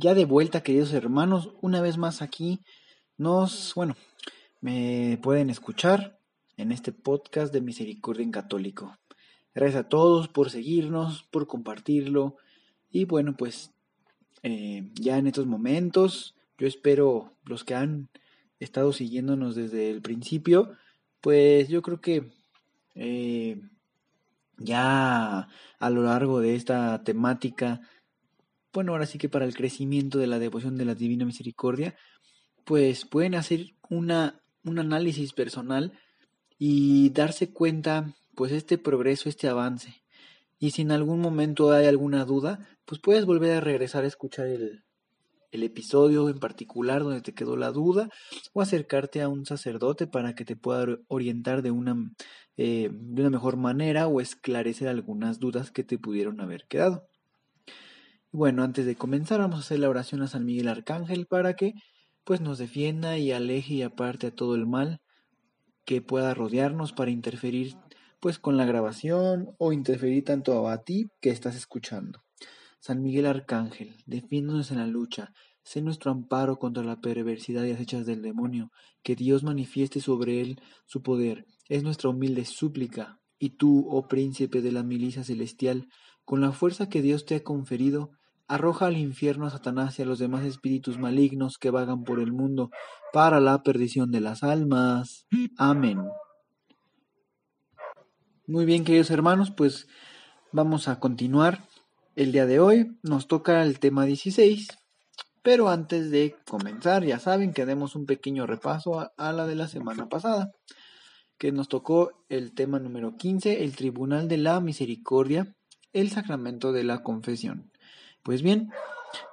Ya de vuelta, queridos hermanos, una vez más aquí nos, bueno, me pueden escuchar en este podcast de Misericordia en Católico. Gracias a todos por seguirnos, por compartirlo y bueno, pues eh, ya en estos momentos, yo espero los que han estado siguiéndonos desde el principio, pues yo creo que eh, ya a lo largo de esta temática bueno, ahora sí que para el crecimiento de la devoción de la Divina Misericordia, pues pueden hacer una, un análisis personal y darse cuenta, pues, este progreso, este avance. Y si en algún momento hay alguna duda, pues puedes volver a regresar a escuchar el, el episodio en particular donde te quedó la duda o acercarte a un sacerdote para que te pueda orientar de una, eh, de una mejor manera o esclarecer algunas dudas que te pudieron haber quedado. Bueno, antes de comenzar vamos a hacer la oración a San Miguel Arcángel para que pues nos defienda y aleje y aparte a todo el mal que pueda rodearnos para interferir pues con la grabación o interferir tanto a ti que estás escuchando. San Miguel Arcángel, defiéndonos en la lucha, sé nuestro amparo contra la perversidad y acechas del demonio, que Dios manifieste sobre él su poder, es nuestra humilde súplica, y tú, oh príncipe de la milicia celestial, con la fuerza que Dios te ha conferido, arroja al infierno a Satanás y a los demás espíritus malignos que vagan por el mundo para la perdición de las almas. Amén. Muy bien, queridos hermanos, pues vamos a continuar. El día de hoy nos toca el tema 16, pero antes de comenzar, ya saben que demos un pequeño repaso a, a la de la semana pasada, que nos tocó el tema número 15, el Tribunal de la Misericordia el sacramento de la confesión. Pues bien,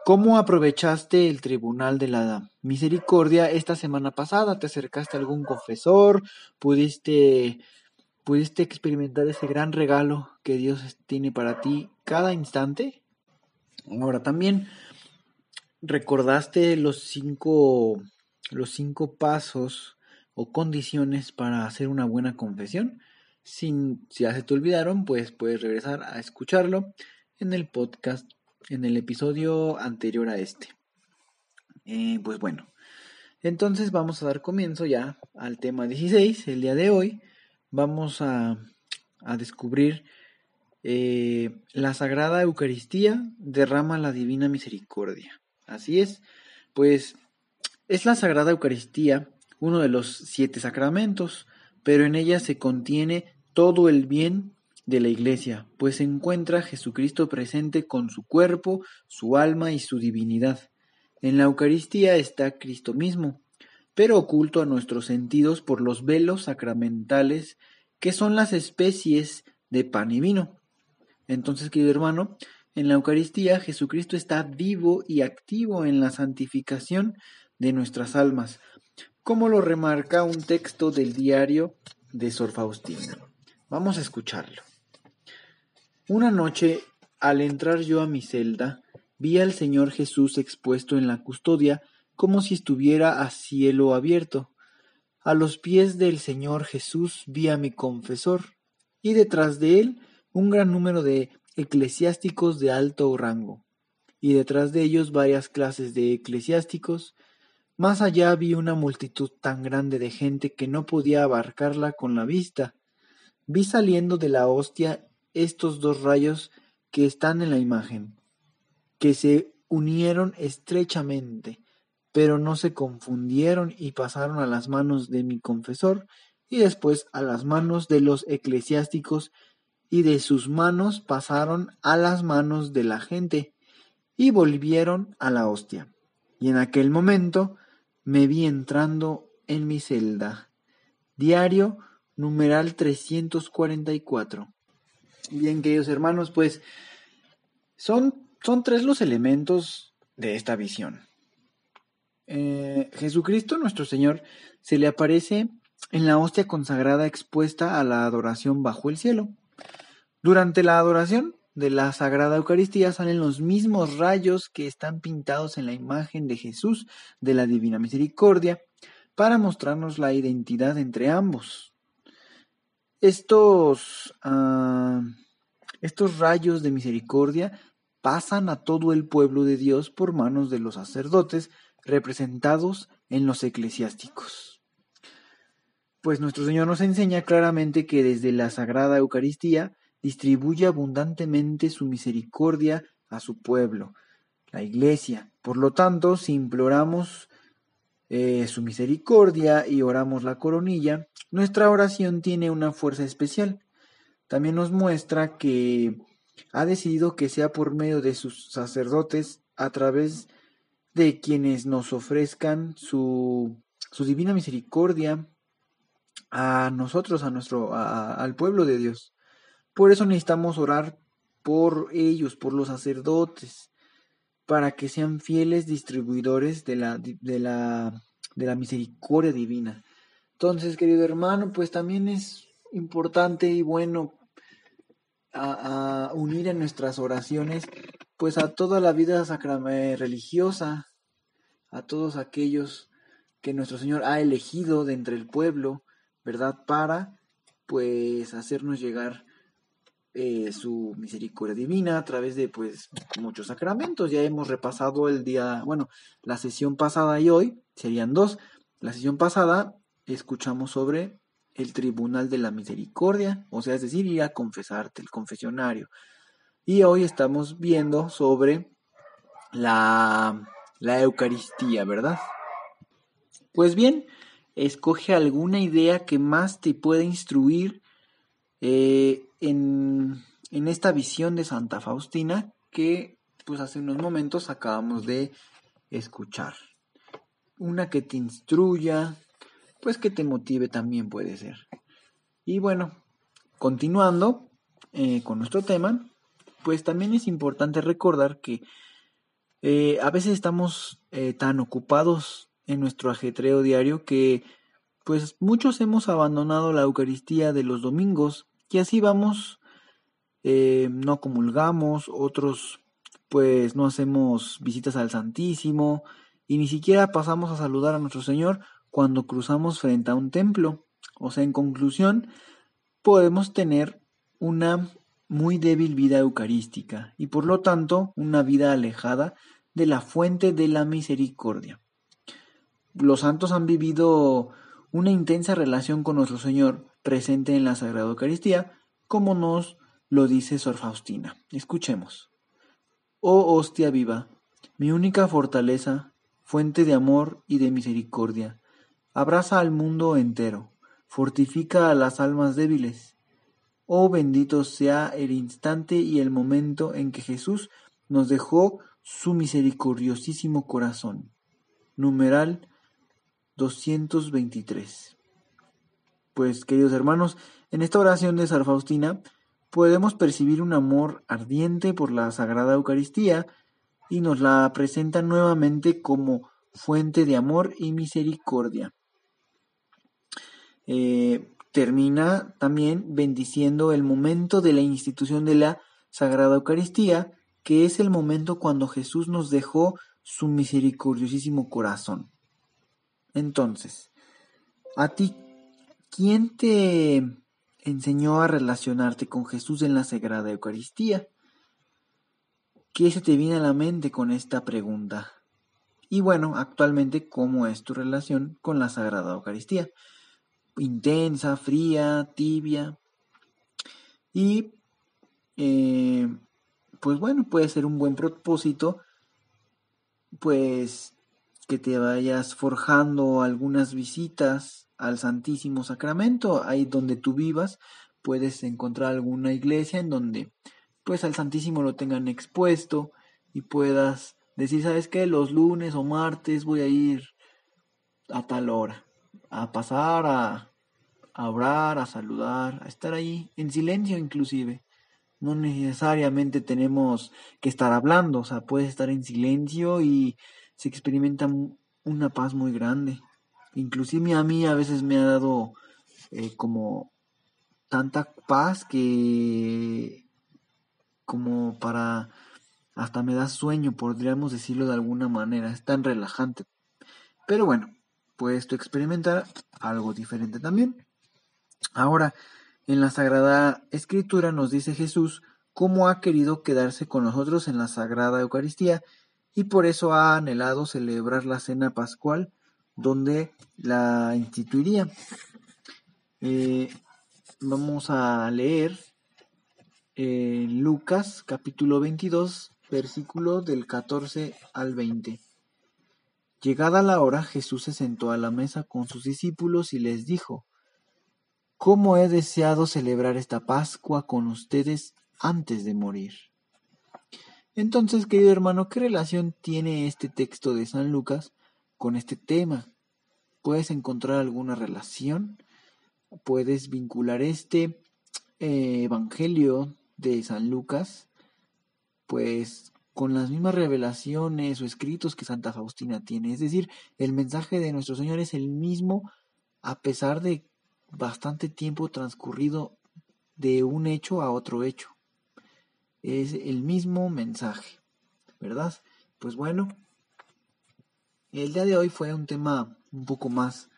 ¿cómo aprovechaste el tribunal de la misericordia esta semana pasada? ¿Te acercaste a algún confesor? ¿Pudiste, pudiste experimentar ese gran regalo que Dios tiene para ti cada instante? Ahora también, ¿recordaste los cinco, los cinco pasos o condiciones para hacer una buena confesión? Si, ya se te olvidaron, pues puedes regresar a escucharlo en el podcast, en el episodio anterior a este. Eh, pues bueno, entonces vamos a dar comienzo ya al tema 16. El día de hoy vamos a, descubrir eh, la Sagrada Eucaristía derrama la Divina Misericordia. Así es, pues es la Sagrada Eucaristía uno de los siete sacramentos, pero en ella se contiene todo el bien de la Iglesia, pues encuentra Jesucristo presente con su cuerpo, su alma y su divinidad. En la Eucaristía está Cristo mismo, pero oculto a nuestros sentidos por los velos sacramentales que son las especies de pan y vino. Entonces, querido hermano, en la Eucaristía Jesucristo está vivo y activo en la santificación de nuestras almas, como lo remarca un texto del diario de Sor Faustina. Vamos a escucharlo. Una noche, al entrar yo a mi celda, vi al Señor Jesús expuesto en la custodia como si estuviera a cielo abierto. A los pies del Señor Jesús vi a mi confesor, y detrás de él un gran número de eclesiásticos de alto rango, y detrás de ellos varias clases de eclesiásticos. Más allá vi una multitud tan grande de gente que no podía abarcarla con la vista, Vi saliendo de la hostia estos dos rayos que están en la imagen, que se unieron estrechamente, pero no se confundieron y pasaron a las manos de mi confesor y después a las manos de los eclesiásticos y de sus manos pasaron a las manos de la gente y volvieron a la hostia. Y en aquel momento me vi entrando en mi celda. Diario numeral 344. Bien, queridos hermanos, pues son, son tres los elementos de esta visión. Eh, Jesucristo nuestro Señor se le aparece en la hostia consagrada expuesta a la adoración bajo el cielo. Durante la adoración de la Sagrada Eucaristía salen los mismos rayos que están pintados en la imagen de Jesús de la Divina Misericordia para mostrarnos la identidad entre ambos. Estos, ah, estos rayos de misericordia pasan a todo el pueblo de Dios por manos de los sacerdotes representados en los eclesiásticos. Pues nuestro Señor nos enseña claramente que desde la Sagrada Eucaristía distribuye abundantemente su misericordia a su pueblo, la Iglesia. Por lo tanto, si imploramos eh, su misericordia y oramos la coronilla, nuestra oración tiene una fuerza especial. También nos muestra que ha decidido que sea por medio de sus sacerdotes a través de quienes nos ofrezcan su, su divina misericordia a nosotros, a nuestro, al pueblo de Dios. Por eso necesitamos orar por ellos, por los sacerdotes, para que sean fieles distribuidores de la, de la, de la misericordia divina. Entonces, querido hermano, pues también es importante y bueno a, unir en nuestras oraciones pues a toda la vida religiosa, a todos aquellos que nuestro Señor ha elegido de entre el pueblo, ¿verdad? Para pues hacernos llegar eh, su misericordia divina a través de pues muchos sacramentos. Ya hemos repasado el día, bueno, la sesión pasada y hoy serían dos. La sesión pasada escuchamos sobre el tribunal de la misericordia, o sea, es decir, ir a confesarte, el confesionario. Y hoy estamos viendo sobre la, la Eucaristía, ¿verdad? Pues bien, escoge alguna idea que más te pueda instruir eh, en, esta visión de Santa Faustina que pues hace unos momentos acabamos de escuchar. Una que te instruya, pues que te motive también puede ser. Y bueno, continuando eh, con nuestro tema, pues también es importante recordar que eh, a veces estamos tan ocupados en nuestro ajetreo diario que pues muchos hemos abandonado la Eucaristía de los domingos y así vamos, eh, no comulgamos, otros pues no hacemos visitas al Santísimo y ni siquiera pasamos a saludar a nuestro Señor cuando cruzamos frente a un templo. O sea, en conclusión, podemos tener una muy débil vida eucarística y por lo tanto una vida alejada de la fuente de la misericordia. Los santos han vivido una intensa relación con nuestro Señor presente en la Sagrada Eucaristía, como nos lo dice Sor Faustina. Escuchemos. Oh hostia viva, mi única fortaleza, fuente de amor y de misericordia, abraza al mundo entero, fortifica a las almas débiles, Oh bendito sea el instante y el momento en que Jesús nos dejó su misericordiosísimo corazón. Numeral 223. Pues queridos hermanos, en esta oración de Sar Faustina podemos percibir un amor ardiente por la Sagrada Eucaristía y nos la presenta nuevamente como fuente de amor y misericordia. Eh, termina también bendiciendo el momento de la institución de la Sagrada Eucaristía, que es el momento cuando Jesús nos dejó su misericordiosísimo corazón. Entonces, a ti, ¿quién te enseñó a relacionarte con Jesús en la Sagrada Eucaristía? ¿Qué se te viene a la mente con esta pregunta? Y bueno, actualmente, ¿cómo es tu relación con la Sagrada Eucaristía? intensa, fría, tibia. Y eh, pues bueno, puede ser un buen propósito, pues que te vayas forjando algunas visitas al Santísimo Sacramento, ahí donde tú vivas, puedes encontrar alguna iglesia en donde pues al Santísimo lo tengan expuesto y puedas decir, ¿sabes qué? Los lunes o martes voy a ir a tal hora a pasar, a, a orar, a saludar, a estar ahí, en silencio inclusive, No necesariamente tenemos que estar hablando, o sea, puedes estar en silencio y se experimenta una paz muy grande. Inclusive a mí a veces me ha dado eh, como tanta paz que como para hasta me da sueño, podríamos decirlo de alguna manera, es tan relajante. Pero bueno, puedes tú experimentar algo diferente también. Ahora, en la Sagrada Escritura nos dice Jesús cómo ha querido quedarse con nosotros en la Sagrada Eucaristía y por eso ha anhelado celebrar la cena pascual donde la instituiría. Eh, vamos a leer eh, Lucas capítulo 22, versículo del 14 al 20. Llegada la hora, Jesús se sentó a la mesa con sus discípulos y les dijo, ¿Cómo he deseado celebrar esta Pascua con ustedes antes de morir? Entonces, querido hermano, ¿qué relación tiene este texto de San Lucas con este tema? ¿Puedes encontrar alguna relación? ¿Puedes vincular este eh, Evangelio de San Lucas pues con las mismas revelaciones o escritos que Santa Faustina tiene. Es decir, el mensaje de nuestro Señor es el mismo a pesar de bastante tiempo transcurrido de un hecho a otro hecho. Es el mismo mensaje, ¿verdad? Pues bueno, el día de hoy fue un tema un poco más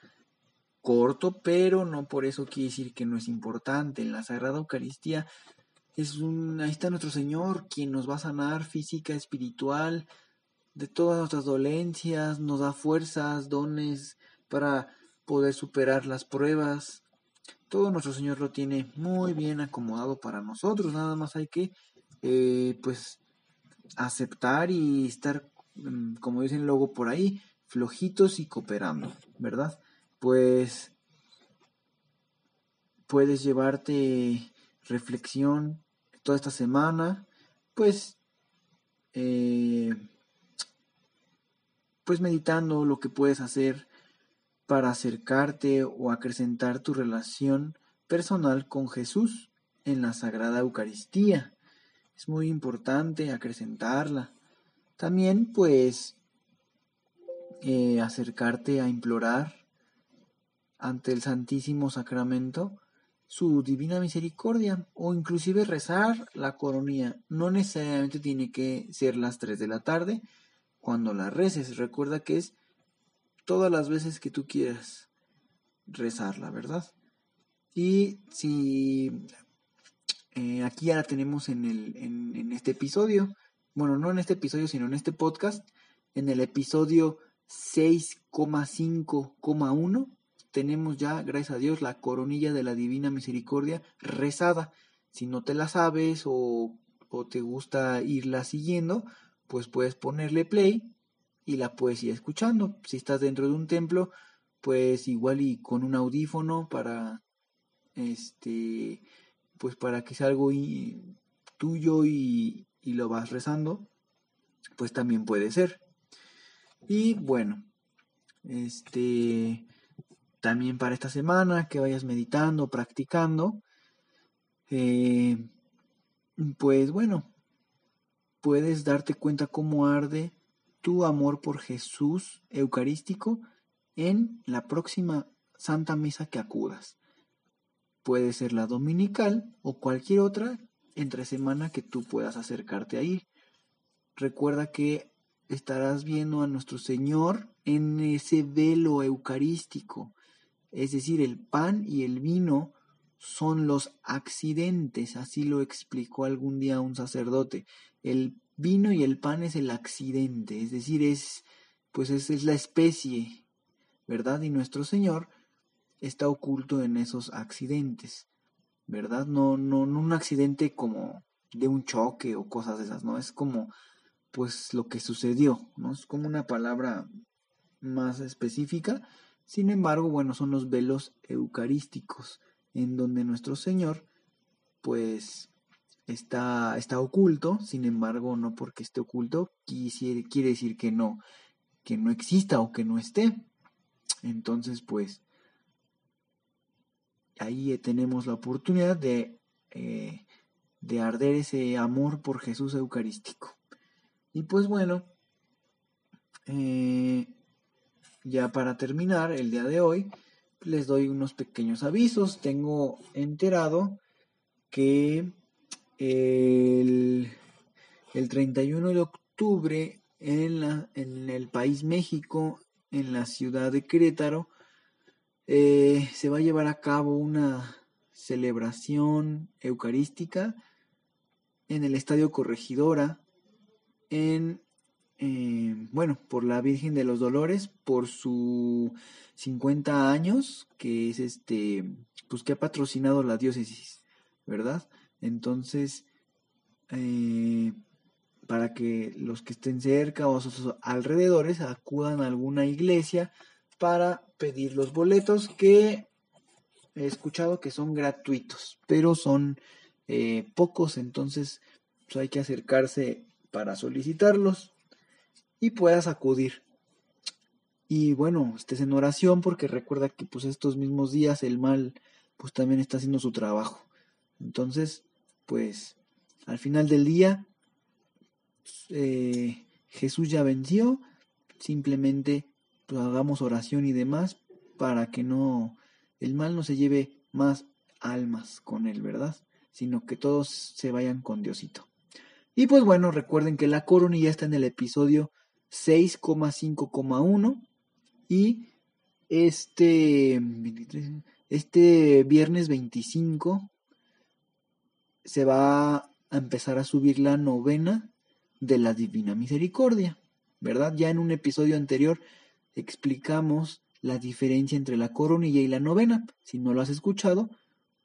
corto, pero no por eso quiere decir que no es importante. En la Sagrada Eucaristía es un, ahí está nuestro Señor, quien nos va a sanar física, espiritual, de todas nuestras dolencias, nos da fuerzas, dones para poder superar las pruebas. Todo nuestro Señor lo tiene muy bien acomodado para nosotros, nada más hay que eh, pues aceptar y estar, como dicen luego por ahí, flojitos y cooperando, ¿verdad? Pues puedes llevarte reflexión toda esta semana, pues, eh, pues meditando lo que puedes hacer para acercarte o acrecentar tu relación personal con Jesús en la Sagrada Eucaristía. Es muy importante acrecentarla. También, pues, eh, acercarte a implorar ante el Santísimo Sacramento su divina misericordia o inclusive rezar la coronilla. No necesariamente tiene que ser las 3 de la tarde cuando la reces. Recuerda que es todas las veces que tú quieras rezarla, ¿verdad? Y si eh, aquí ya la tenemos en, el, en, en este episodio, bueno, no en este episodio, sino en este podcast, en el episodio 6,5,1 tenemos ya, gracias a Dios, la coronilla de la Divina Misericordia rezada. Si no te la sabes o, o te gusta irla siguiendo, pues puedes ponerle play y la puedes ir escuchando. Si estás dentro de un templo, pues igual y con un audífono para este pues para que sea algo tuyo y, y lo vas rezando, pues también puede ser. Y bueno, este también para esta semana, que vayas meditando, practicando. Eh, pues bueno, puedes darte cuenta cómo arde tu amor por Jesús Eucarístico en la próxima Santa Misa que acudas. Puede ser la dominical o cualquier otra entre semana que tú puedas acercarte ahí. Recuerda que estarás viendo a nuestro Señor en ese velo eucarístico, es decir, el pan y el vino son los accidentes, así lo explicó algún día un sacerdote. El vino y el pan es el accidente, es decir, es pues es, es la especie, ¿verdad? Y nuestro Señor está oculto en esos accidentes, ¿verdad? No, no, no un accidente como de un choque o cosas de esas, ¿no? Es como pues lo que sucedió, ¿no? Es como una palabra más específica, sin embargo, bueno, son los velos eucarísticos, en donde nuestro Señor, pues, está, está oculto, sin embargo, no porque esté oculto, quiere decir que no, que no exista o que no esté. Entonces, pues, ahí tenemos la oportunidad de, eh, de arder ese amor por Jesús Eucarístico. Y pues bueno, eh, ya para terminar el día de hoy, les doy unos pequeños avisos. Tengo enterado que el, el 31 de octubre en, la, en el país México, en la ciudad de Querétaro, eh, se va a llevar a cabo una celebración eucarística en el Estadio Corregidora, en, eh, bueno, por la Virgen de los Dolores, por su 50 años, que es este, pues que ha patrocinado la diócesis, ¿verdad? Entonces, eh, para que los que estén cerca o sus alrededores acudan a alguna iglesia para pedir los boletos que he escuchado que son gratuitos, pero son eh, pocos, entonces pues, hay que acercarse para solicitarlos y puedas acudir. Y bueno, estés en oración porque recuerda que pues estos mismos días el mal pues también está haciendo su trabajo. Entonces, pues al final del día eh, Jesús ya venció, simplemente pues, hagamos oración y demás para que no el mal no se lleve más almas con él, ¿verdad? Sino que todos se vayan con Diosito. Y pues bueno, recuerden que la corona ya está en el episodio 6,5,1 y este este viernes 25 se va a empezar a subir la novena de la Divina Misericordia, ¿verdad? Ya en un episodio anterior explicamos la diferencia entre la coronilla y la novena. Si no lo has escuchado,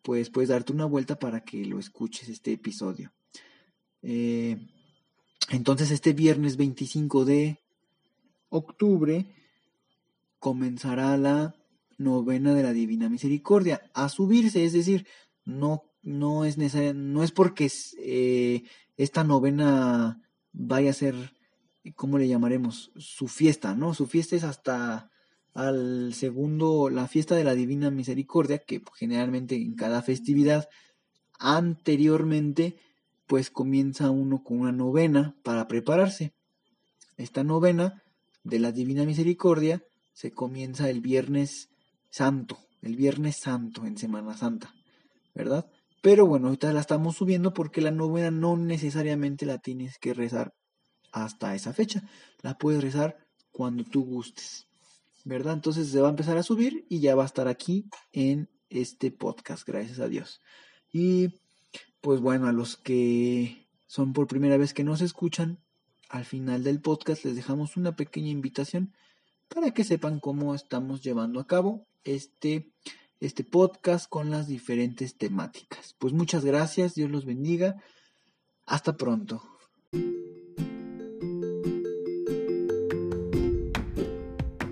pues puedes darte una vuelta para que lo escuches este episodio. Eh, entonces este viernes 25 de octubre comenzará la novena de la Divina Misericordia a subirse, es decir, no, no es necesario, no es porque eh, esta novena vaya a ser, ¿cómo le llamaremos? Su fiesta, ¿no? Su fiesta es hasta al segundo, la fiesta de la Divina Misericordia, que generalmente en cada festividad anteriormente, pues comienza uno con una novena para prepararse. Esta novena de la Divina Misericordia se comienza el Viernes Santo, el Viernes Santo en Semana Santa, ¿verdad? Pero bueno, ahorita la estamos subiendo porque la novena no necesariamente la tienes que rezar hasta esa fecha. La puedes rezar cuando tú gustes. ¿Verdad? Entonces se va a empezar a subir y ya va a estar aquí en este podcast, gracias a Dios. Y pues bueno, a los que son por primera vez que nos escuchan, al final del podcast les dejamos una pequeña invitación para que sepan cómo estamos llevando a cabo este este podcast con las diferentes temáticas. Pues muchas gracias, Dios los bendiga. Hasta pronto.